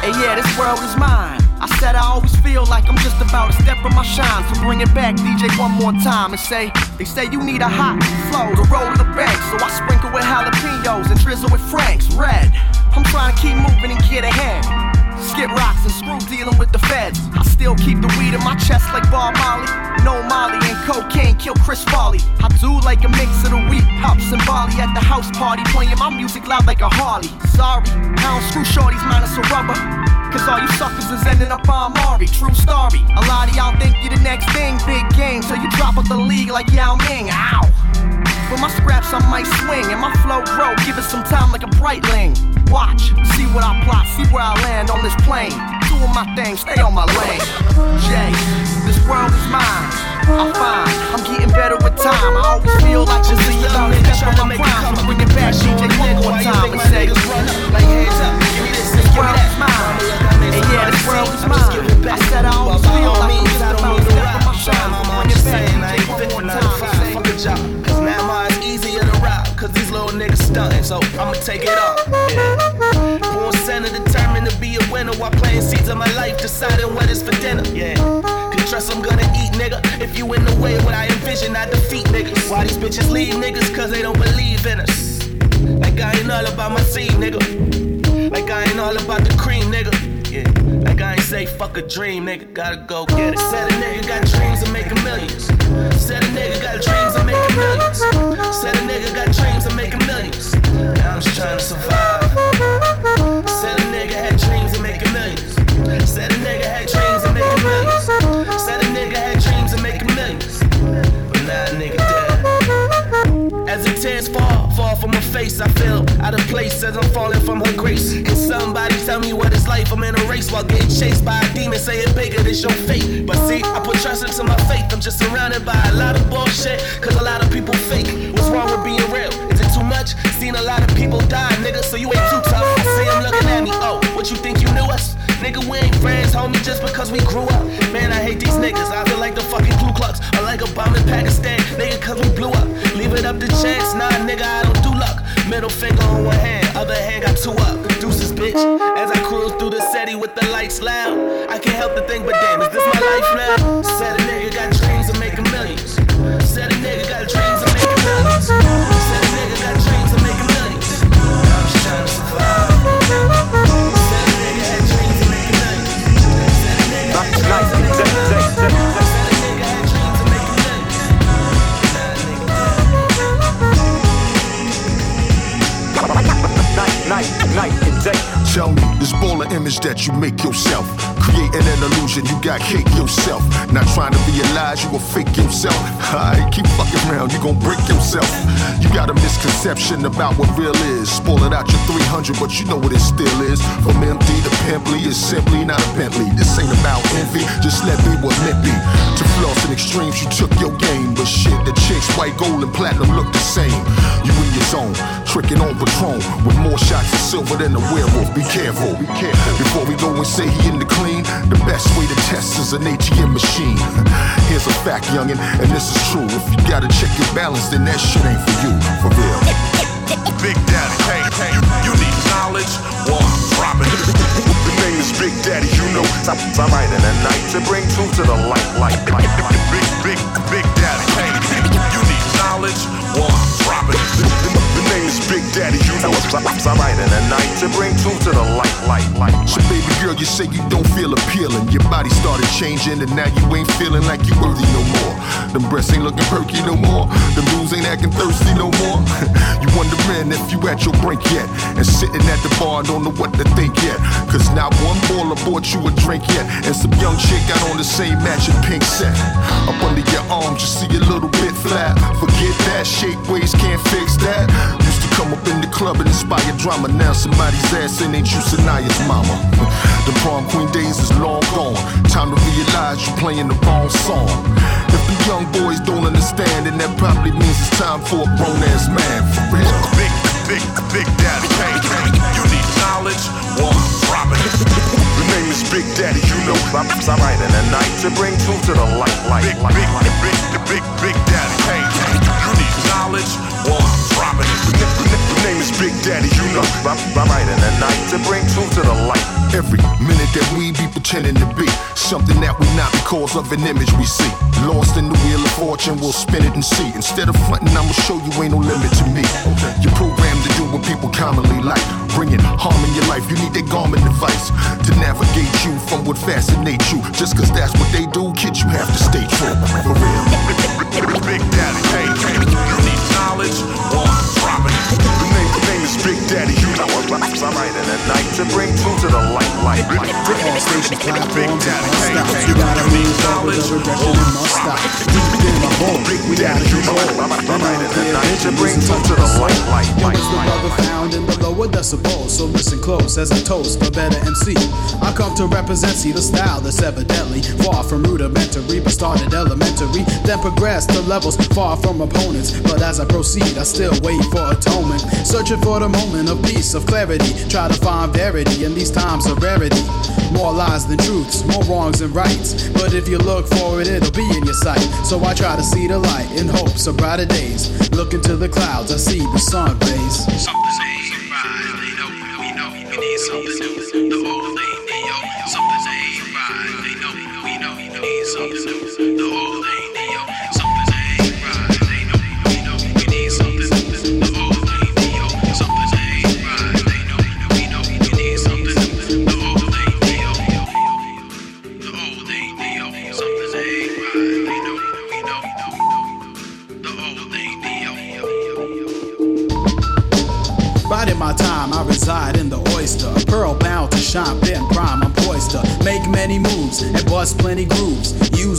And yeah, this world is mine. I said I always feel like I'm just about a step from my shine. So bring it back, DJ, one more time and say, They say you need a hot flow to roll to the bank. So I sprinkle with jalapenos and drizzle with Franks. Red. I'm trying to keep moving and get ahead. Skip rocks and screw dealing with the feds. I still keep the weed in my chest like Bob Marley. No Molly and cocaine kill Chris Farley. I do like a mix of the wheat, hops and barley at the house party, playing my music loud like a Harley. Sorry, I don't screw shorties minus a rubber. Cause all you suckers is ending up on Maury, true story. A lot of y'all think you the next thing, big game, so you drop out the league like Yao Ming. Ow! With my scraps, I might swing, and my flow grow. Give it some time like a Breitling. Watch, see what I plot, see where I land on this plane. Doing my thing, stay on my lane. Jay, this world is mine. I find I'm getting better with time. I always feel like just a young nigga step on my prime. So bring it back, DJ, one more time and say, like hands up, give me this, this world is mine. And yeah, this world is mine. I said I always feel like I'm just step on my shine. So bring it back, DJ, one more time and say. Fuck a job, cause now mine's easier to rock. Cause these little niggas stunting, so I'ma take it up. Yeah. Born center, determined to be a winner while playing seeds of my life, deciding what is for dinner. Yeah. Can trust I'm gonna eat, nigga. If you in the way what I envision, I defeat niggas. Why these bitches leave niggas? Cause they don't believe in us. Like I ain't all about my seed, nigga. All about the cream, nigga. Yeah, like I ain't say fuck a dream, nigga. Gotta go get it. Said a nigga got dreams of making millions. Said a nigga got dreams of making millions. Said a nigga got dreams of making millions. Now I'm just trying to survive. Said a nigga had dreams of making millions. Said a nigga had dreams of making millions. Said a nigga As the tears fall, fall from her face, I feel out of place as I'm falling from her grace. Can somebody tell me what it's like? I'm in a race while getting chased by a demon, saying bigger than your fate. But see, I put trust into my faith. I'm just surrounded by a lot of bullshit, cause a lot of people fake. What's wrong with being real? Is it too much? Seen a lot of people die, nigga, so you ain't too tough. I see him looking at me, oh, what you think you knew us? Nigga, we ain't friends, homie, just because we grew up. Man, I hate these niggas. I feel like the fucking Ku Klux. Or like a bomb in Pakistan, nigga, cause we blew up. Leave it up to chance, nah, nigga, I don't do luck. Middle finger on one hand, other hand got two up. Deuces, bitch. As I cruise through the city with the lights loud, I can't help to think, but damn, is this my life now? Said a nigga got dreams of making millions. Said a nigga got dreams of making millions. Tell me, this baller image that you make yourself. Creating an illusion, you got cake yourself. Not trying to be Elijah, you gon' fake yourself. Alright, keep fucking around, you gon' break yourself. You got a misconception about what real is. Spoil it out your 300, but you know what it still is. From empty to pimply, it's simply not a Bentley. This ain't about envy, just let me what meant be. To floss in extremes, you took your game. But shit, the chicks, white, gold, and platinum look the same. You in your zone, tricking on Patron with more shots of silver than a werewolf. Be careful, be careful. Before we go and say he in the clean, the best way to test is an ATM machine. Here's a fact, youngin', and this is true. If you gotta check your balance, then that shit ain't for you, for real. Big Daddy, hey, hey, you, need knowledge? Well, I'm dropping. The name is Big Daddy, you know. I'm, right in the night to bring truth to the light, light, light. Big, big, Big Daddy, you know. I'm, I'm right in the night to bring truth to the light, light, light. So baby girl, you say you don't feel appealing. Your body started changing and now you ain't feeling like you worthy no more. Them breasts ain't looking perky no more. Them moves ain't acting thirsty no more. you wondering if you at your break yet. And sitting at the bar don't know what to think yet. Cause not one baller bought you a drink yet. And some young chick got on the same matching pink set. Up under your arms, you see a little bit flat. Forget that, shape waist can't fix that. Used to come up in the club and inspire drama. Now somebody's ass and ain't you Sanaya's mama. The prom queen days is long gone. Time to realize you're playing the wrong song. If the young boys don't understand, then that probably means it's time for a grown ass man for real. Big, big, Big Daddy, hey, hey, you need knowledge? Well, I'm dropping it. The name is Big Daddy, you know. I'm, I'm right in the night to bring truth to the light, light, big, light. Big, big, big, big, big Daddy, hey, hey, you need knowledge? Well, I'm dropping it. The name is Big Daddy, you know. I'm, in the night to bring truth to the light. Every minute that we be pretending to be something that we not because of an image we see. Lost in the wheel of fortune, we'll spin it and see. Instead of fronting, I'ma show you ain't no limit to me. You're programmed to do what people commonly like. Bringing harm in your life, you need that garment device to navigate you from what fascinates you. Just cause that's what they do, kid, you have to stay true. For real. Big Daddy, hey, hey, you need knowledge? I'm dropping it. Is Big Daddy, you know. I'm right in the night to bring truth to the light, light, all station Big platforms and Daddy, all hey, hey, We gotta you need forward, knowledge? the regression it must stop. Deep in my bones, we gotta control. And right in the night to bring truth to the light, light, Yo, light, it's the brother found in the lower decibels, so listen close as I toast a better MC. I come to represent, see the style that's evidently far from rudimentary, but started elementary, then progressed to levels far from opponents. But as I proceed, I still wait for atonement, searching for the moment of peace, of clarity. Try to find verity in these times of rarity. More lies than truths, more wrongs than rights. But if you look for it, it'll be in your sight. So I try to see the light in hopes of brighter days. Look into the clouds, I see the sun rays. Something right, they know, we know, we need something shine, pen prime. I'm poised to make many moves and bust plenty grooves.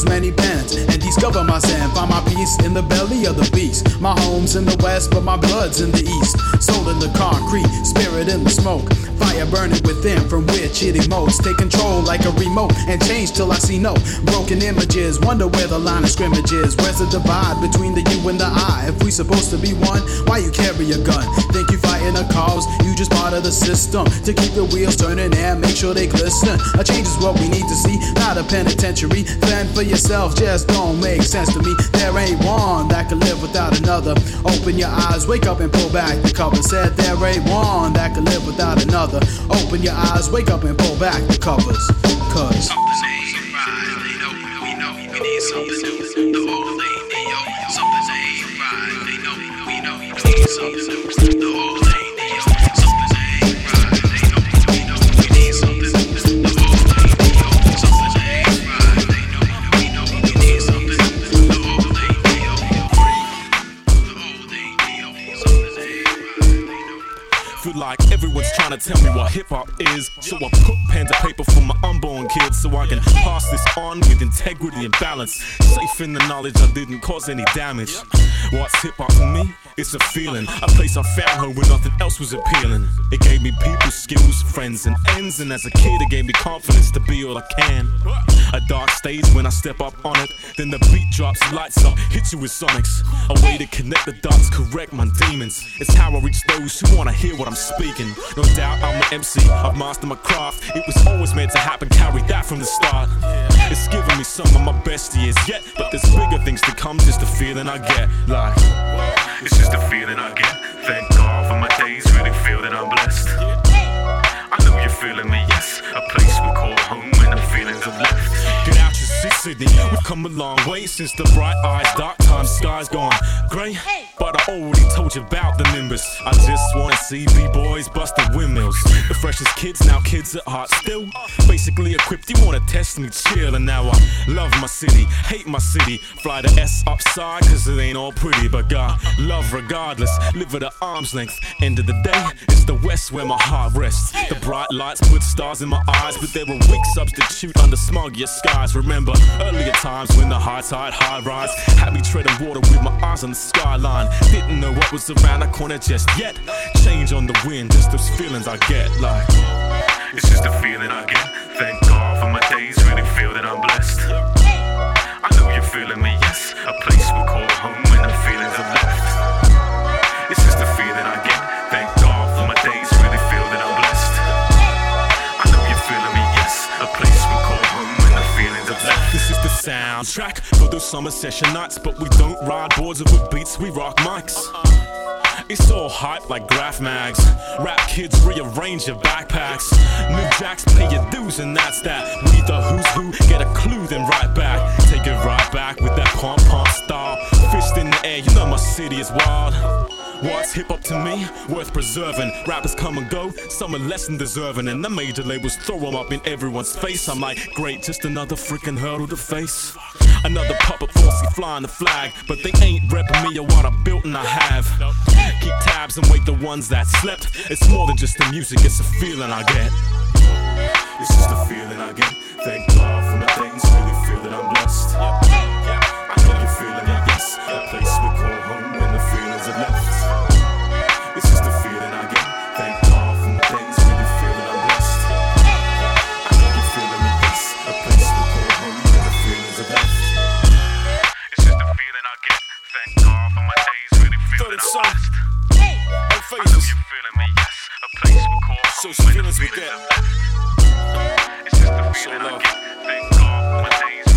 Many pens and discover myself. Find my peace in the belly of the beast. My home's in the west, but my blood's in the east. Soul in the concrete, spirit in the smoke. Fire burning within from which it emotes. Take control like a remote and change till I see no broken images. Wonder where the line of scrimmage is. Where's the divide between the you and the I? If we supposed to be one, why you carry a gun? Think you fighting a cause? You just part of the system to keep the wheels turning and make sure they glisten. A change is what we need to see, not a penitentiary. Fend for yourself just don't make sense to me. There ain't one that can live without another. Open your eyes, wake up and pull back the cover. Said there ain't one that can live without another. Open your eyes, wake up and pull back the covers. Cause Feel is. So I put pen to paper for my unborn kids so I can pass this on with integrity and balance. Safe in the knowledge I didn't cause any damage. What's hip hop to me? It's a feeling. A place I found her when nothing else was appealing. It gave me people, skills, friends, and ends. And as a kid, it gave me confidence to be all I can. A dark stage when I step up on it. Then the beat drops, lights up, hit you with sonics. A way to connect the dots, correct my demons. It's how I reach those who wanna hear what I'm speaking. No doubt I'm an MC, I've mastered my craft. It was always meant to happen, carry that from the start. It's given me some of my best years yet, but there's bigger things to come, just the feeling I get. Like, it's just the feeling I get. Thank God for my days, really feel that I'm blessed. I know you're feeling me, yes. A place we call home when the feelings have left. Get out your seat, Sydney. We've come a long way since the bright eyes, dark time sky's gone grey. But I already told you about the Nimbus. I just wanna see B-boys busting windmills. The freshest kids, now kids at heart still. Basically equipped, you wanna test me, chill. And now I love my city, hate my city. Fly the S upside, cause it ain't all pretty. But God, love regardless, live at an arm's length. End of the day, it's the West where my heart rests. The bright lights put stars in my eyes, but they're a weak substitute under smoggier skies. Remember earlier times when the high tide, high rise had me treading water with my eyes on the skyline. Didn't know what was around the corner just yet. Change on the wind, just those feelings I get. Like, it's just a feeling I get. Thank God soundtrack for those summer session nights, but we don't ride boards over beats, we rock mics. It's all hype like graph mags. Rap kids rearrange your backpacks. New jacks pay your dues, and that's that. We the who's who, get a clue, then right back. Take it right back with that pump pump style. Fist in the air, you know my city is wild. What's hip hop to me? Worth preserving. Rappers come and go, some are less than deserving. And the major labels throw them up in everyone's face. I'm like, great, just another freaking hurdle to face. Another puppet falsely flying the flag. But they ain't repping me or what I built and I have. Keep tabs and wait the ones that slept. It's more than just the music, it's a feeling I get. It's just a feeling I get. Thank God for my days, really feel that I'm blessed. Faces. I feeling me, yes. A place we call home so feelings we get. It's just a feeling I get. Thank God my